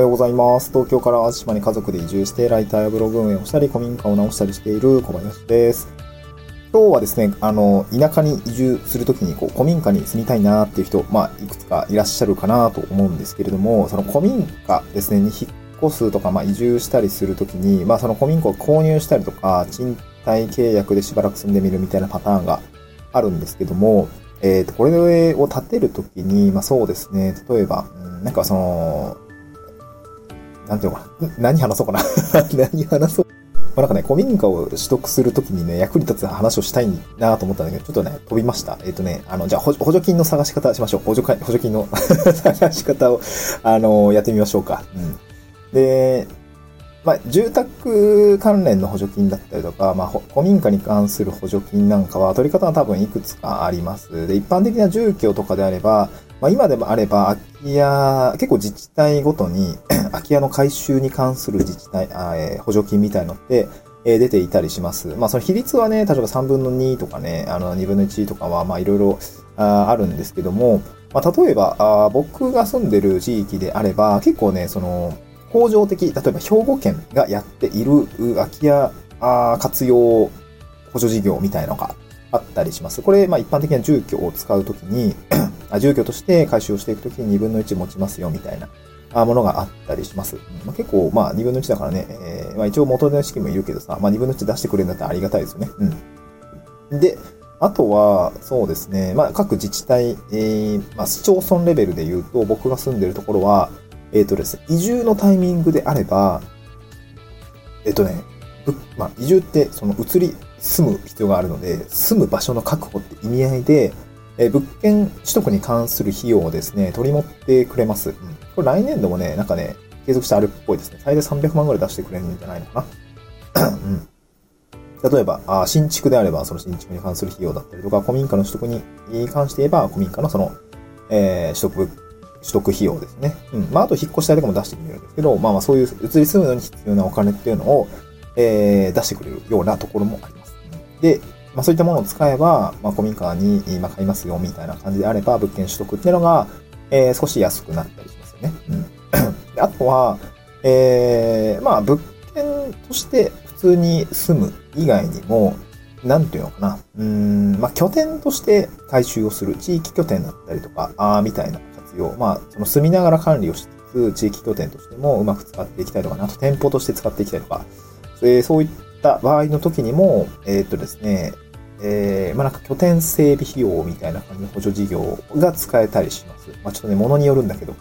はようございます。東京から淡路島に家族で移住して、ライターやブログ運営をしたり、古民家を直したりしている小林です。今日はですね、あの、田舎に移住するときに、こう、古民家に住みたいなっていう人、まあ、いくつかいらっしゃるかなと思うんですけれども、その古民家ですね、に引っ越すとか、まあ、移住したりするときに、まあ、その古民家を購入したりとか、賃貸契約でしばらく住んでみるみたいなパターンがあるんですけども、えっ、と、これを建てるときに、まあ、そうですね、例えば、なんかその、なんていうのかな。何話そうかな。何話そう。まあ、なんかね、古民家を取得するときにね、役に立つ話をしたいなと思ったんだけど、ちょっとね、飛びました。えっ、とね、あの、じゃあ補、助金の探し方しましょう。補助 補助金の 探し方を、あの、やってみましょうか。うん。で、まあ、住宅関連の補助金だったりとか、まあ、古民家に関する補助金なんかは、取り方は多分いくつかあります。で、一般的な住居とかであれば、まあ、今でもあれば、空き家、結構自治体ごとに、空き家の改修に関する自治体、あえー補助金みたいのって、えー出ていたりします。まあ、その比率はね、例えば3分の2とかね、あの、2分の1とかは、まあ、いろいろあるんですけども、まあ、例えばあ、僕が住んでる地域であれば、結構ね、その、恒常的、例えば兵庫県がやっている空き家活用補助事業みたいのがあったりします。これ、まあ、一般的な住居を使うときに、あ住居として回収をしていくときに2分の1持ちますよみたいなものがあったりします。まあ、結構、まあ、2分の1だからね、えーまあ、一応元の資金もいるけどさ、まあ、2分の1出してくれるんだったらありがたいですよね。うん。で、あとは、そうですね、まあ、各自治体、えーまあ、市町村レベルで言うと、僕が住んでるところは、えっ、とですね、移住のタイミングであれば、えっ、とね、まあ、移住って、その移り住む必要があるので、住む場所の確保って意味合いで、え物件取得に関する費用をですね、取り持ってくれます。うん、これ来年度もね、なんかね、継続してあるっぽいですね。最大300万ぐらい出してくれるんじゃないのかな。うん。例えば、あ新築であれば、その新築に関する費用だったりとか、古民家の取得に関して言えば、古民家のその、えー取得、取得費用ですね。うん。まあ、あと引っ越し代とかも出してくれるんですけど、まあまあ、そういう移り住むのに必要なお金っていうのを、えー出してくれるようなところもあります。で、まあ、そういったものを使えば、まあ、古民家に今買いますよ、みたいな感じであれば、物件取得っていうのが、えー少し安くなったりしますよね。うん。であとは、えーまあ、物件として普通に住む以外にも、なんていうのかな。うん、まあ、拠点として回収をする、地域拠点だったりとか、あーみたいな活用。まあ、その住みながら管理をしつつ、地域拠点としてもうまく使っていきたいとかね、あと店舗として使っていきたいとか、えーそういっった場合の時にも、えーっとですね、えー、まあ、なんか拠点整備費用みたいな感じの補助事業が使えたりします。まあ、ちょっとね、ものによるんだけど。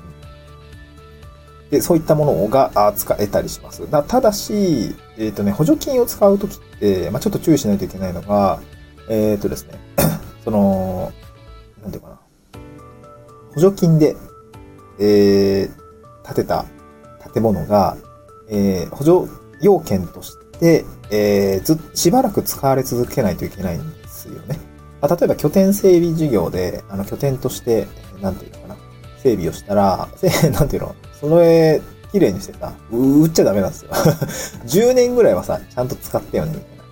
で、そういったものが使えたりします。だただし、えっ、とね、補助金を使うときって、まあ、ちょっと注意しないといけないのが、えっ、とですね、その、なんていうかな。補助金で、えー、建てた建物が、えー、補助要件として、でえー、ず、しばらく使われ続けないといけないんですよね。まあ、例えば拠点整備事業で、あの、拠点として、なんていうのかな、整備をしたら、せ なんていうの、それ、綺麗にしてさ、う売っちゃダメなんですよ。10年ぐらいはさ、ちゃんと使ってよね、みたいな。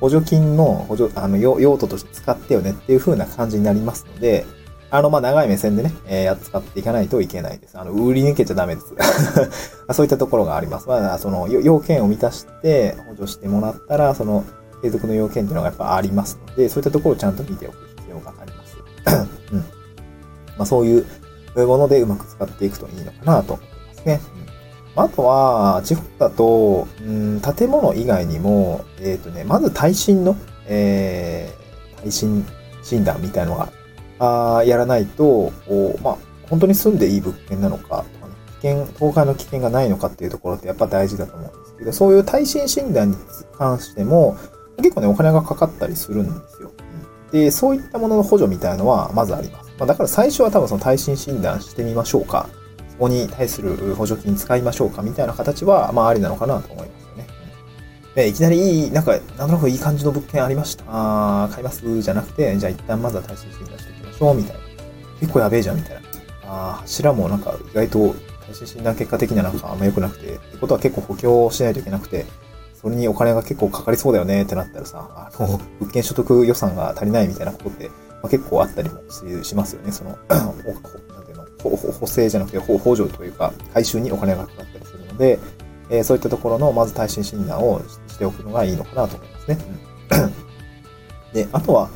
補助金の補助、あの、用用途として使ってよねっていう風な感じになりますので、あの、まあ、長い目線でね、えー、使っていかないといけないです。あの、売り抜けちゃダメです。そういったところがあります。まあ、その、要件を満たして補助してもらったら、その、継続の要件っていうのがやっぱありますので、そういったところをちゃんと見ておく必要があります。うん。まあ、そういうものでうまく使っていくといいのかなと思いますね。うん、あとは、地方だと、うん、建物以外にも、えっ、とね、まず耐震の、えー、耐震診断みたいのが、あやらないと、おまあ、本当に住んでいい物件なのかとかね、危険、倒壊の危険がないのかっていうところってやっぱ大事だと思うんですけど、そういう耐震診断に関しても、結構ね、お金がかかったりするんですよ。で、そういったものの補助みたいのはまずあります。まあ、だから最初は多分その耐震診断してみましょうか。そこに対する補助金使いましょうかみたいな形は、まあありなのかなと思いますね。いきなりいい、なんか、なんとなくいい感じの物件ありました。あー買いますじゃなくて、じゃあ一旦まずは耐震診断していきましょうみたいな。結構やべえじゃんみたいな。あー柱もなんか意外と耐震診断結果的にはなんかあんま良くなくて、ってことは結構補強しないといけなくて、それにお金が結構かかりそうだよねってなったらさ、あの、物件所得予算が足りないみたいなことって、まあ、結構あったりもしますよね。その、なんていうの、補正じゃなくて補助というか、回収にお金がかかったりするので、えー、そういったところの、まず耐震診断をししておくのがいいのかなと思いますね。で、あとは、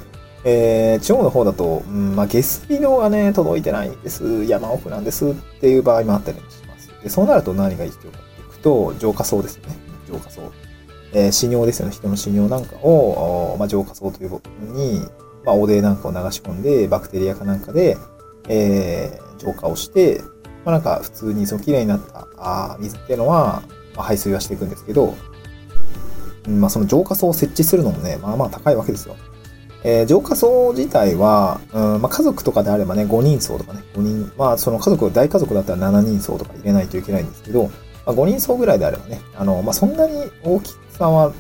えー、地方の方だと、うん、まあ、下水道がね、届いてないんです。山奥なんですっていう場合もあったりもします。で、そうなると何が必要かっていくと、浄化層ですよね。浄化層。えー、死尿ですよね。人の死尿なんかを、まあ、浄化層という部分に、まあ、汚泥なんかを流し込んで、バクテリアかなんかで、えー、浄化をして、まあ、なんか普通にその綺麗になったあ水っていうのは、まあ、排水はしていくんですけど、まあ、その浄化層を設置するのもね、まあまあ高いわけですよ。えー、浄化層自体は、うんまあ、家族とかであればね、5人層とかね、5人、まあその家族、大家族だったら7人層とか入れないといけないんですけど、まあ、5人層ぐらいであればね、あの、まあそんなに大きさは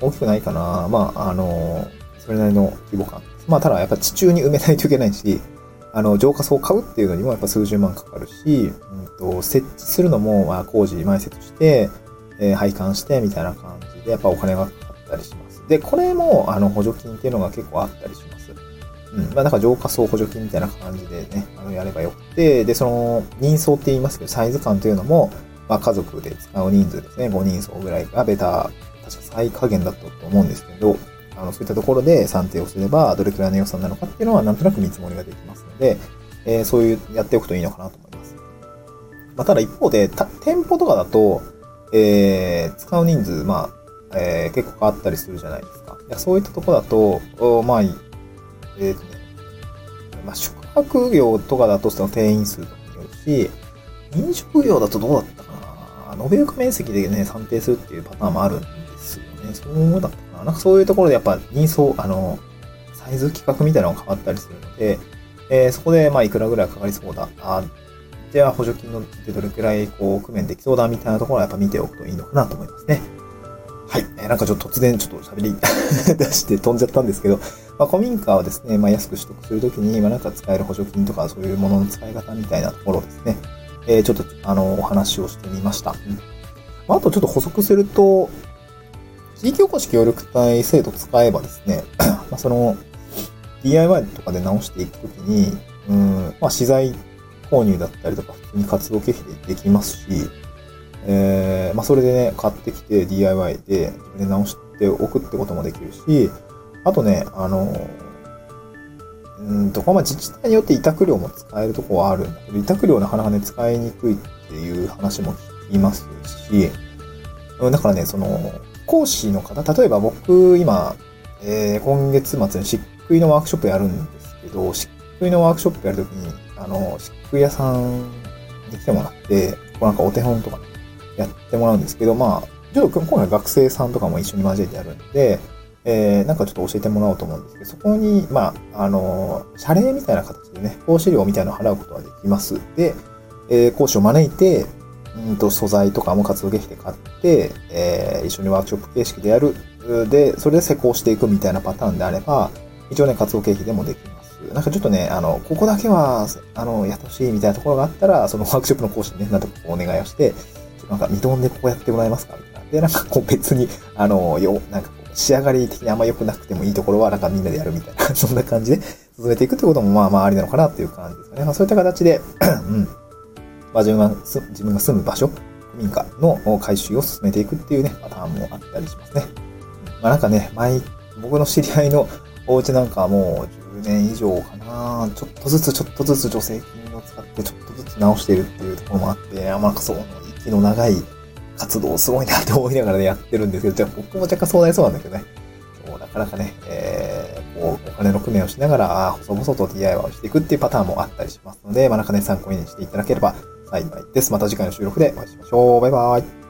大きくないかな。まあ、あの、それなりの規模感。まあただやっぱ地中に埋めないといけないし、あの、浄化層を買うっていうのにもやっぱ数十万かかるし、うんと、設置するのも、まあ工事埋設して、えー、配管してみたいな感じで、やっぱお金がかかったりします。で、これも、あの、補助金っていうのが結構あったりします。うん。まあ、なんか浄化層補助金みたいな感じでね、あの、やればよくて、で、その、人相って言いますけど、サイズ感というのも、まあ、家族で使う人数ですね、5人層ぐらいがベタ、確か最下限だったと思うんですけど、あの、そういったところで算定をすれば、どれくらいの予算なのかっていうのは、なんとなく見積もりができますので、えー、そういう、やっておくといいのかなと思います。まあ、ただ一方で、店舗とかだと、えー、使う人数、まあ、えー、結構変わったりするじゃないですか。いやそういったとこだと、おまあ、えっ、ー、とね、まあ、宿泊業とかだとその定員数とかによるし、飲食業だとどうだったかな延べ床面積でね、算定するっていうパターンもあるんですよね。そうだったかななんかそういうところでやっぱ人相、あの、サイズ規格みたいなのが変わったりするので、えー、そこでまあいくらぐらいかかりそうだ。あでは補助金のでどれくらいこう工面できそうだみたいなところはやっぱ見ておくといいのかなと思いますね。はい。えー、なんかちょっと突然ちょっと喋り 出して飛んじゃったんですけど、まあ、古民家はですね、まあ、安く取得するときに、まあ、なんか使える補助金とかそういうものの使い方みたいなところですね、えー、ちょっと、あの、お話をしてみました。うん。まあ、あとちょっと補足すると、地域おこし協力隊制度使えばですね、まあ、その、DIY とかで直していくときに、うん、まあ、資材購入だったりとか、普通に活動経費でできますし、えー、まあ、それでね、買ってきて DIY で自分で直しておくってこともできるし、あとね、あの、うんと、まあ、自治体によって委託料も使えるとこはあるんだけど、委託料なかなかね、使いにくいっていう話も聞きますし、だからね、その、講師の方、例えば僕、今、えー、今月末に漆喰のワークショップやるんですけど、漆喰のワークショップやるときに、あの、漆喰屋さんに来てもらって、こうなんかお手本とかね、やってもらうんですけど、まあ、ちょっと今回学生さんとかも一緒に交えてやるんで、えー、なんかちょっと教えてもらおうと思うんですけど、そこに、まあ、あの、謝礼みたいな形でね、講師料みたいなのを払うことはできます。で、えー、講師を招いて、うんと、素材とかも活動劇で買って、えー、一緒にワークショップ形式でやる。で、それで施工していくみたいなパターンであれば、一応ね、活動経費でもできるなんかちょっとね、あの、ここだけは、あの、やってほしいみたいなところがあったら、そのワークショップの講師にね、なんとかお願いをして、なんか、見とんでここやってもらえますか？みたいな。で、なんかこう別に、あの、よ、なんかこう、仕上がり的にあんま良くなくてもいいところは、なんかみんなでやるみたいな、そんな感じで進めていくってことも、まあまあありなのかなっていう感じですかね。まあそういった形でうん。まあ自分が、自分が住む場所、民家の改修を進めていくっていうね、パターンもあったりしますね。まあなんかね、前、僕の知り合いのお家なんかはもう年以上かな、ちょっとずつちょっとずつ助成金を使ってちょっとずつ直してるっていうところもあって、あんまそう息の長い活動すごいなって思いながらね、やってるんですけど、じゃあ僕も若干そうなりそうなんだけどね。そう、なかなかね、えー、こう、お金の工面をしながら、細々と DIY をしていくっていうパターンもあったりしますので、まあ、なんかね、参考にしていただければ幸いです。また次回の収録でお会いしましょう。バイバイ。